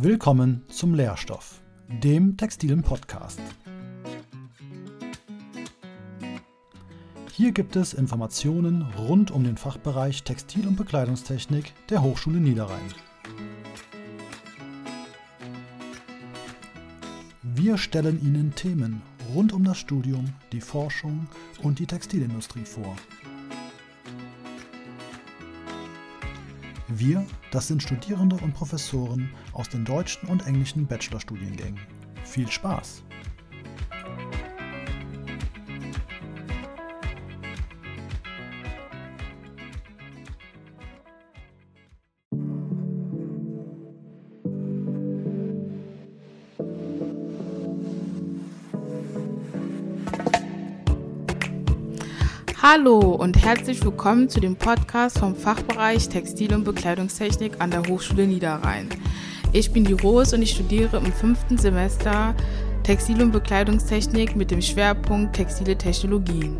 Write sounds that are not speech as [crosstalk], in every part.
Willkommen zum Lehrstoff, dem textilen Podcast. Hier gibt es Informationen rund um den Fachbereich Textil- und Bekleidungstechnik der Hochschule Niederrhein. Wir stellen Ihnen Themen rund um das Studium, die Forschung und die Textilindustrie vor. Wir, das sind Studierende und Professoren aus den deutschen und englischen Bachelorstudiengängen. Viel Spaß! Hallo und herzlich willkommen zu dem Podcast vom Fachbereich Textil- und Bekleidungstechnik an der Hochschule Niederrhein. Ich bin die Rose und ich studiere im fünften Semester Textil- und Bekleidungstechnik mit dem Schwerpunkt Textile Technologien.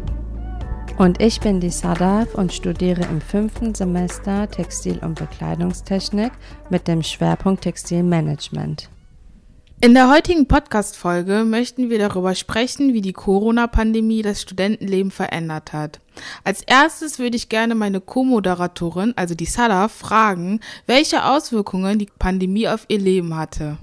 Und ich bin die Sadaf und studiere im fünften Semester Textil- und Bekleidungstechnik mit dem Schwerpunkt Textilmanagement. In der heutigen Podcast-Folge möchten wir darüber sprechen, wie die Corona-Pandemie das Studentenleben verändert hat. Als erstes würde ich gerne meine Co-Moderatorin, also die Sada, fragen, welche Auswirkungen die Pandemie auf ihr Leben hatte.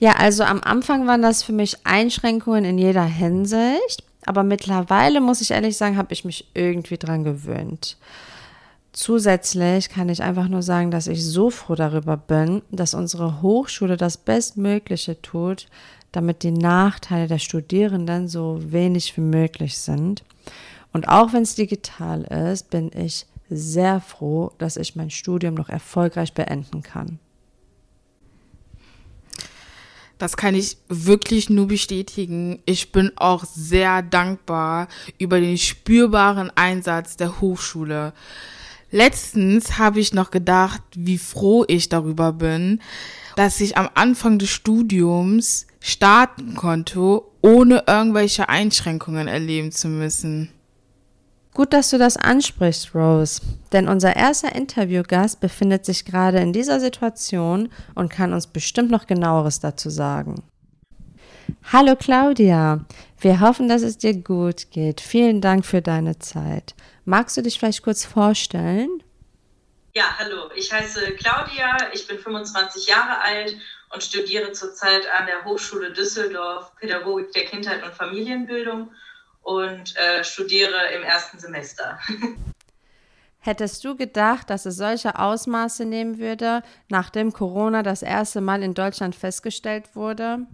Ja, also am Anfang waren das für mich Einschränkungen in jeder Hinsicht, aber mittlerweile muss ich ehrlich sagen, habe ich mich irgendwie dran gewöhnt. Zusätzlich kann ich einfach nur sagen, dass ich so froh darüber bin, dass unsere Hochschule das Bestmögliche tut, damit die Nachteile der Studierenden so wenig wie möglich sind. Und auch wenn es digital ist, bin ich sehr froh, dass ich mein Studium noch erfolgreich beenden kann. Das kann ich wirklich nur bestätigen. Ich bin auch sehr dankbar über den spürbaren Einsatz der Hochschule. Letztens habe ich noch gedacht, wie froh ich darüber bin, dass ich am Anfang des Studiums starten konnte, ohne irgendwelche Einschränkungen erleben zu müssen. Gut, dass du das ansprichst, Rose, denn unser erster Interviewgast befindet sich gerade in dieser Situation und kann uns bestimmt noch genaueres dazu sagen. Hallo Claudia, wir hoffen, dass es dir gut geht. Vielen Dank für deine Zeit. Magst du dich vielleicht kurz vorstellen? Ja, hallo, ich heiße Claudia, ich bin 25 Jahre alt und studiere zurzeit an der Hochschule Düsseldorf Pädagogik der Kindheit und Familienbildung und äh, studiere im ersten Semester. [laughs] Hättest du gedacht, dass es solche Ausmaße nehmen würde, nachdem Corona das erste Mal in Deutschland festgestellt wurde?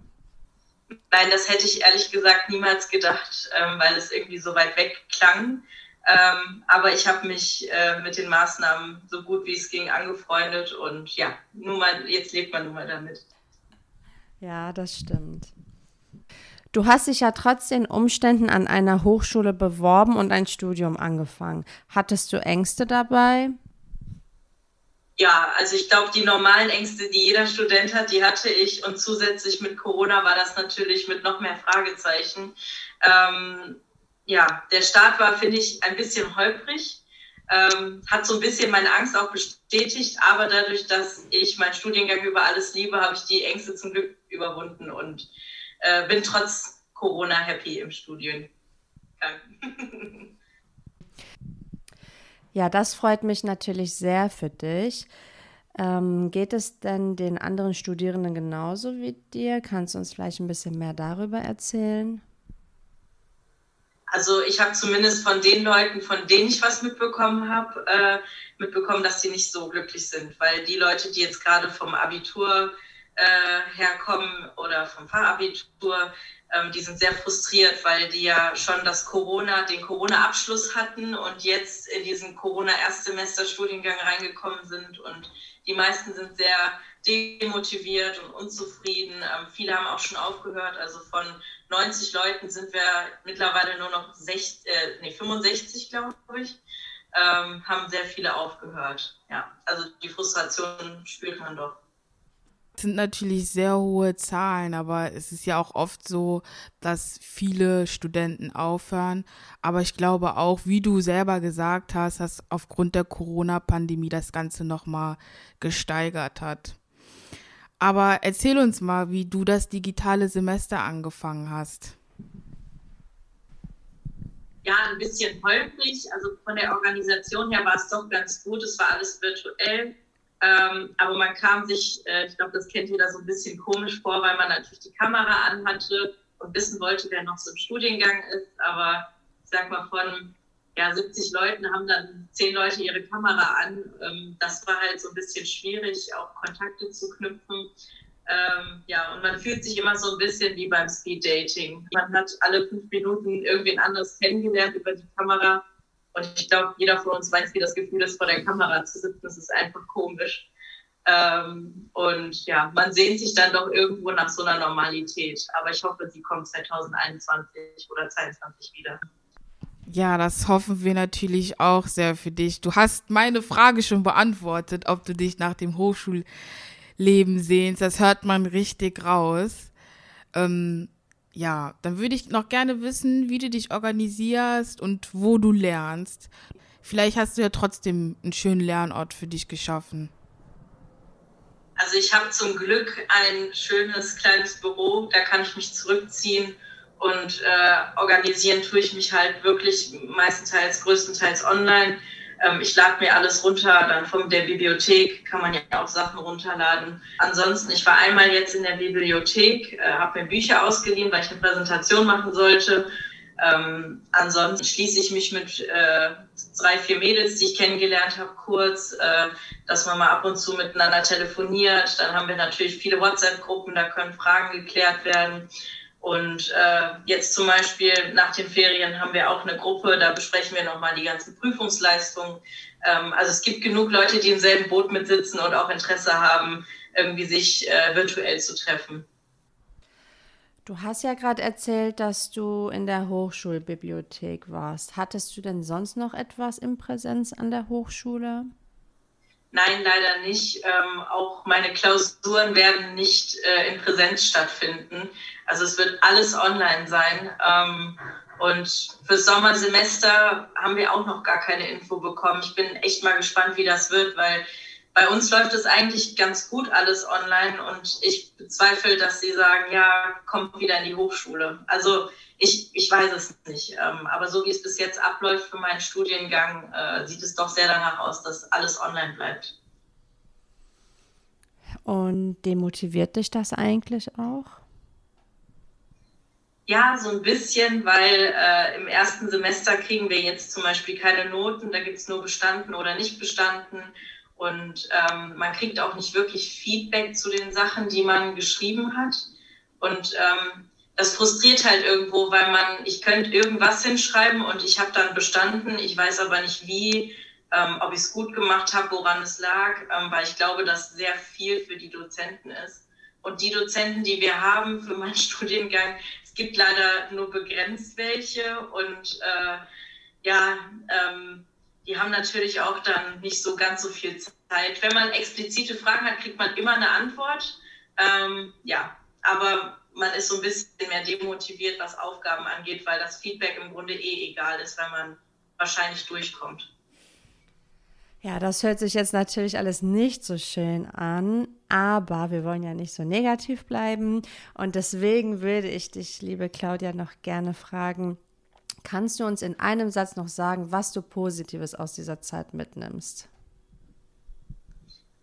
Nein, das hätte ich ehrlich gesagt niemals gedacht, ähm, weil es irgendwie so weit weg klang. Ähm, aber ich habe mich äh, mit den Maßnahmen so gut wie es ging angefreundet und ja, nun mal, jetzt lebt man nun mal damit. Ja, das stimmt. Du hast dich ja trotz den Umständen an einer Hochschule beworben und ein Studium angefangen. Hattest du Ängste dabei? Ja, also ich glaube, die normalen Ängste, die jeder Student hat, die hatte ich. Und zusätzlich mit Corona war das natürlich mit noch mehr Fragezeichen. Ähm, ja, der Start war, finde ich, ein bisschen holprig. Ähm, hat so ein bisschen meine Angst auch bestätigt, aber dadurch, dass ich meinen Studiengang über alles liebe, habe ich die Ängste zum Glück überwunden und äh, bin trotz Corona happy im Studiengang. Ja, das freut mich natürlich sehr für dich. Ähm, geht es denn den anderen Studierenden genauso wie dir? Kannst du uns vielleicht ein bisschen mehr darüber erzählen? Also ich habe zumindest von den Leuten, von denen ich was mitbekommen habe, äh, mitbekommen, dass sie nicht so glücklich sind, weil die Leute, die jetzt gerade vom Abitur äh, herkommen oder vom Fachabitur, ähm, die sind sehr frustriert, weil die ja schon das Corona, den Corona-Abschluss hatten und jetzt in diesen Corona-Erstsemester-Studiengang reingekommen sind und die meisten sind sehr demotiviert und unzufrieden. Ähm, viele haben auch schon aufgehört. Also von 90 Leuten sind wir mittlerweile nur noch 60, äh, nee, 65, glaube ich. Ähm, haben sehr viele aufgehört. Ja, also die Frustration spürt man doch sind natürlich sehr hohe Zahlen, aber es ist ja auch oft so, dass viele Studenten aufhören. Aber ich glaube auch, wie du selber gesagt hast, dass aufgrund der Corona-Pandemie das Ganze nochmal gesteigert hat. Aber erzähl uns mal, wie du das digitale Semester angefangen hast. Ja, ein bisschen holprig. Also von der Organisation her war es doch ganz gut. Es war alles virtuell. Ähm, aber man kam sich, äh, ich glaube, das kennt jeder so ein bisschen komisch vor, weil man natürlich die Kamera anhatte und wissen wollte, wer noch so im Studiengang ist. Aber ich sag mal, von ja, 70 Leuten haben dann 10 Leute ihre Kamera an. Ähm, das war halt so ein bisschen schwierig, auch Kontakte zu knüpfen. Ähm, ja, und man fühlt sich immer so ein bisschen wie beim Speed Dating. Man hat alle fünf Minuten irgendwen anderes kennengelernt über die Kamera. Und ich glaube, jeder von uns weiß, wie das Gefühl ist, vor der Kamera zu sitzen. Das ist einfach komisch. Ähm, und ja, man sehnt sich dann doch irgendwo nach so einer Normalität. Aber ich hoffe, sie kommt 2021 oder 2022 wieder. Ja, das hoffen wir natürlich auch sehr für dich. Du hast meine Frage schon beantwortet, ob du dich nach dem Hochschulleben sehnst. Das hört man richtig raus. Ähm, ja, dann würde ich noch gerne wissen, wie du dich organisierst und wo du lernst. Vielleicht hast du ja trotzdem einen schönen Lernort für dich geschaffen. Also ich habe zum Glück ein schönes kleines Büro, da kann ich mich zurückziehen und äh, organisieren tue ich mich halt wirklich meistenteils, größtenteils online. Ähm, ich lade mir alles runter, dann von der Bibliothek kann man ja auch Sachen runterladen. Ansonsten, ich war einmal jetzt in der Bibliothek, äh, habe mir Bücher ausgeliehen, weil ich eine Präsentation machen sollte. Ähm, ansonsten schließe ich mich mit äh, drei, vier Mädels, die ich kennengelernt habe, kurz, äh, dass man mal ab und zu miteinander telefoniert. Dann haben wir natürlich viele WhatsApp-Gruppen, da können Fragen geklärt werden. Und äh, jetzt zum Beispiel nach den Ferien haben wir auch eine Gruppe, da besprechen wir nochmal die ganzen Prüfungsleistungen. Ähm, also es gibt genug Leute, die im selben Boot mitsitzen und auch Interesse haben, irgendwie sich äh, virtuell zu treffen. Du hast ja gerade erzählt, dass du in der Hochschulbibliothek warst. Hattest du denn sonst noch etwas in Präsenz an der Hochschule? Nein, leider nicht. Ähm, auch meine Klausuren werden nicht äh, in Präsenz stattfinden. Also es wird alles online sein. Ähm, und fürs Sommersemester haben wir auch noch gar keine Info bekommen. Ich bin echt mal gespannt, wie das wird, weil bei uns läuft es eigentlich ganz gut alles online und ich bezweifle, dass sie sagen, ja, kommt wieder in die Hochschule. Also ich, ich weiß es nicht. Ähm, aber so wie es bis jetzt abläuft für meinen Studiengang, äh, sieht es doch sehr danach aus, dass alles online bleibt. Und demotiviert dich das eigentlich auch? Ja, so ein bisschen, weil äh, im ersten Semester kriegen wir jetzt zum Beispiel keine Noten, da gibt es nur bestanden oder nicht bestanden. Und ähm, man kriegt auch nicht wirklich Feedback zu den Sachen, die man geschrieben hat. Und ähm, das frustriert halt irgendwo, weil man, ich könnte irgendwas hinschreiben und ich habe dann bestanden, ich weiß aber nicht wie, ähm, ob ich es gut gemacht habe, woran es lag, ähm, weil ich glaube, dass sehr viel für die Dozenten ist. Und die Dozenten, die wir haben für meinen [laughs] Studiengang, es gibt leider nur begrenzt welche und äh, ja, ähm, die haben natürlich auch dann nicht so ganz so viel Zeit. Wenn man explizite Fragen hat, kriegt man immer eine Antwort. Ähm, ja, aber man ist so ein bisschen mehr demotiviert, was Aufgaben angeht, weil das Feedback im Grunde eh egal ist, weil man wahrscheinlich durchkommt. Ja, das hört sich jetzt natürlich alles nicht so schön an, aber wir wollen ja nicht so negativ bleiben. Und deswegen würde ich dich, liebe Claudia, noch gerne fragen, Kannst du uns in einem Satz noch sagen, was du Positives aus dieser Zeit mitnimmst?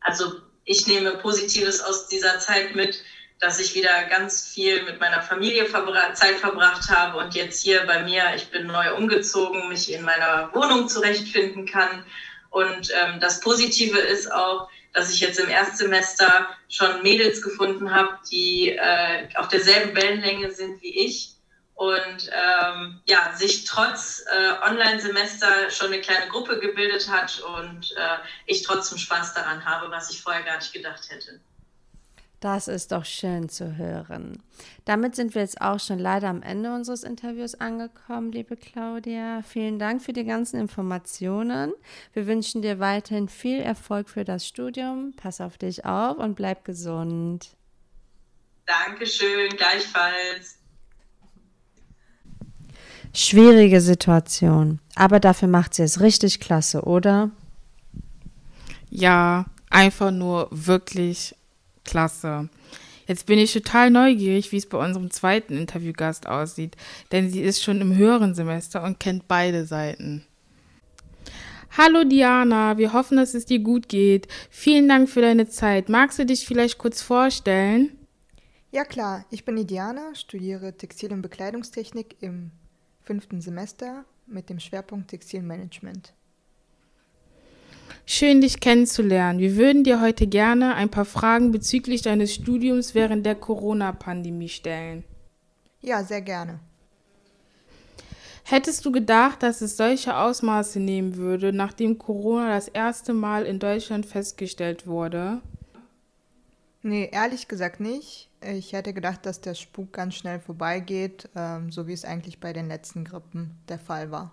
Also ich nehme Positives aus dieser Zeit mit, dass ich wieder ganz viel mit meiner Familie verbra Zeit verbracht habe und jetzt hier bei mir, ich bin neu umgezogen, mich in meiner Wohnung zurechtfinden kann. Und ähm, das Positive ist auch, dass ich jetzt im Erstsemester schon Mädels gefunden habe, die äh, auf derselben Wellenlänge sind wie ich und ähm, ja, sich trotz äh, Online-Semester schon eine kleine Gruppe gebildet hat und äh, ich trotzdem Spaß daran habe, was ich vorher gar nicht gedacht hätte. Das ist doch schön zu hören. Damit sind wir jetzt auch schon leider am Ende unseres Interviews angekommen, liebe Claudia. Vielen Dank für die ganzen Informationen. Wir wünschen dir weiterhin viel Erfolg für das Studium. Pass auf dich auf und bleib gesund. Dankeschön, gleichfalls. Schwierige Situation. Aber dafür macht sie es richtig klasse, oder? Ja, einfach nur wirklich Klasse. Jetzt bin ich total neugierig, wie es bei unserem zweiten Interviewgast aussieht, denn sie ist schon im höheren Semester und kennt beide Seiten. Hallo Diana, wir hoffen, dass es dir gut geht. Vielen Dank für deine Zeit. Magst du dich vielleicht kurz vorstellen? Ja klar, ich bin die Diana, studiere Textil- und Bekleidungstechnik im fünften Semester mit dem Schwerpunkt Textilmanagement. Schön, dich kennenzulernen. Wir würden dir heute gerne ein paar Fragen bezüglich deines Studiums während der Corona-Pandemie stellen. Ja, sehr gerne. Hättest du gedacht, dass es solche Ausmaße nehmen würde, nachdem Corona das erste Mal in Deutschland festgestellt wurde? Nee, ehrlich gesagt nicht. Ich hätte gedacht, dass der Spuk ganz schnell vorbeigeht, ähm, so wie es eigentlich bei den letzten Grippen der Fall war.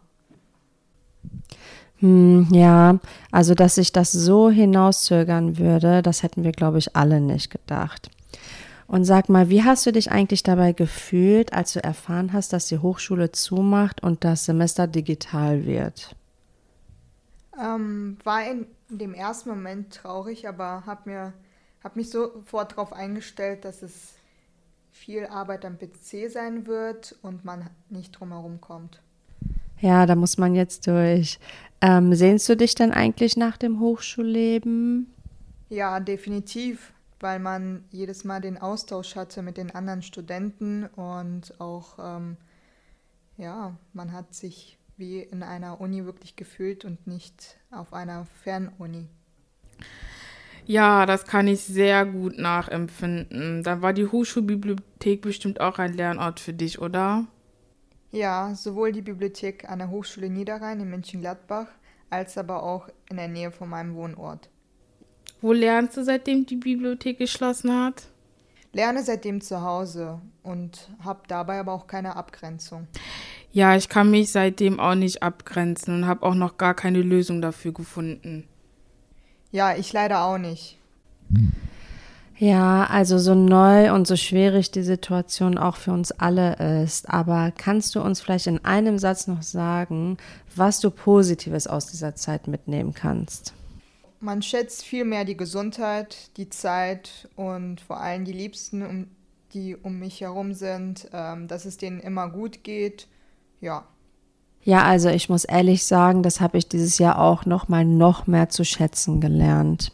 Hm, ja, also dass sich das so hinauszögern würde, das hätten wir, glaube ich, alle nicht gedacht. Und sag mal, wie hast du dich eigentlich dabei gefühlt, als du erfahren hast, dass die Hochschule zumacht und das Semester digital wird? Ähm, war in dem ersten Moment traurig, aber habe mir hab mich sofort darauf eingestellt, dass es viel Arbeit am PC sein wird und man nicht drumherum kommt. Ja, da muss man jetzt durch. Ähm, sehnst du dich denn eigentlich nach dem Hochschulleben? Ja, definitiv, weil man jedes Mal den Austausch hatte mit den anderen Studenten und auch, ähm, ja, man hat sich wie in einer Uni wirklich gefühlt und nicht auf einer Fernuni. Ja, das kann ich sehr gut nachempfinden. Da war die Hochschulbibliothek bestimmt auch ein Lernort für dich, oder? Ja, sowohl die Bibliothek an der Hochschule Niederrhein in Mönchengladbach als aber auch in der Nähe von meinem Wohnort. Wo lernst du, seitdem die Bibliothek geschlossen hat? Lerne seitdem zu Hause und habe dabei aber auch keine Abgrenzung. Ja, ich kann mich seitdem auch nicht abgrenzen und habe auch noch gar keine Lösung dafür gefunden. Ja, ich leider auch nicht. Ja, also so neu und so schwierig die Situation auch für uns alle ist. Aber kannst du uns vielleicht in einem Satz noch sagen, was du Positives aus dieser Zeit mitnehmen kannst? Man schätzt viel mehr die Gesundheit, die Zeit und vor allem die Liebsten, die um mich herum sind, ähm, dass es denen immer gut geht. Ja. Ja, also ich muss ehrlich sagen, das habe ich dieses Jahr auch noch mal noch mehr zu schätzen gelernt.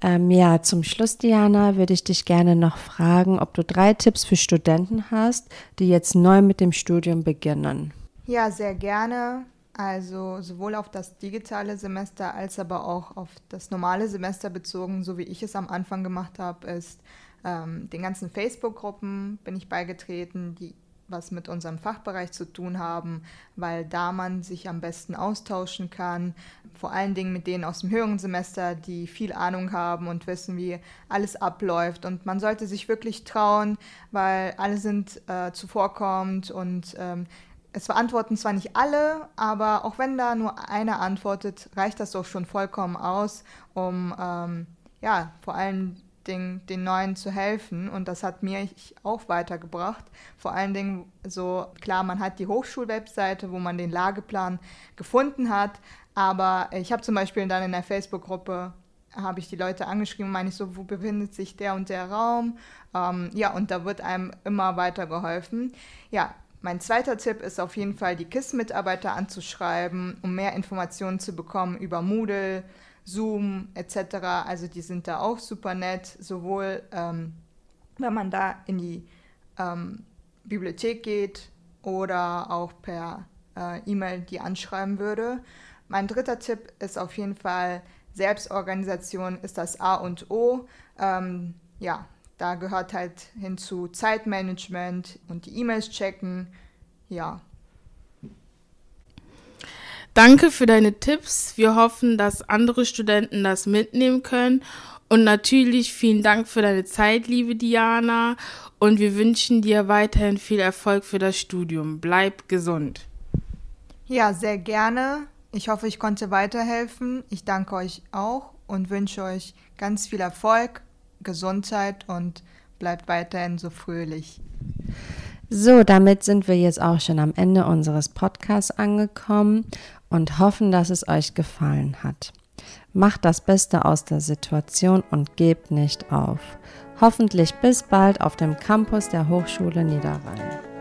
Ähm, ja, zum Schluss, Diana, würde ich dich gerne noch fragen, ob du drei Tipps für Studenten hast, die jetzt neu mit dem Studium beginnen. Ja, sehr gerne. Also sowohl auf das digitale Semester als aber auch auf das normale Semester bezogen, so wie ich es am Anfang gemacht habe, ist ähm, den ganzen Facebook-Gruppen bin ich beigetreten, die was mit unserem Fachbereich zu tun haben, weil da man sich am besten austauschen kann. Vor allen Dingen mit denen aus dem höheren Semester, die viel Ahnung haben und wissen, wie alles abläuft. Und man sollte sich wirklich trauen, weil alle sind äh, zuvorkommend und ähm, es beantworten zwar nicht alle, aber auch wenn da nur einer antwortet, reicht das doch schon vollkommen aus, um ähm, ja vor allem den, den Neuen zu helfen. Und das hat mir auch weitergebracht. Vor allen Dingen so, klar, man hat die Hochschulwebseite, wo man den Lageplan gefunden hat. Aber ich habe zum Beispiel dann in der Facebook-Gruppe habe ich die Leute angeschrieben, meine ich so, wo befindet sich der und der Raum? Ähm, ja, und da wird einem immer weiter geholfen. Ja, mein zweiter Tipp ist auf jeden Fall, die KISS-Mitarbeiter anzuschreiben, um mehr Informationen zu bekommen über Moodle, Zoom etc. Also die sind da auch super nett, sowohl ähm, wenn man da in die ähm, Bibliothek geht oder auch per äh, E-Mail die anschreiben würde. Mein dritter Tipp ist auf jeden Fall, Selbstorganisation ist das A und O. Ähm, ja, da gehört halt hinzu Zeitmanagement und die E-Mails checken. Ja, Danke für deine Tipps. Wir hoffen, dass andere Studenten das mitnehmen können. Und natürlich vielen Dank für deine Zeit, liebe Diana. Und wir wünschen dir weiterhin viel Erfolg für das Studium. Bleib gesund. Ja, sehr gerne. Ich hoffe, ich konnte weiterhelfen. Ich danke euch auch und wünsche euch ganz viel Erfolg, Gesundheit und bleibt weiterhin so fröhlich. So, damit sind wir jetzt auch schon am Ende unseres Podcasts angekommen und hoffen, dass es euch gefallen hat. Macht das Beste aus der Situation und gebt nicht auf. Hoffentlich bis bald auf dem Campus der Hochschule Niederrhein.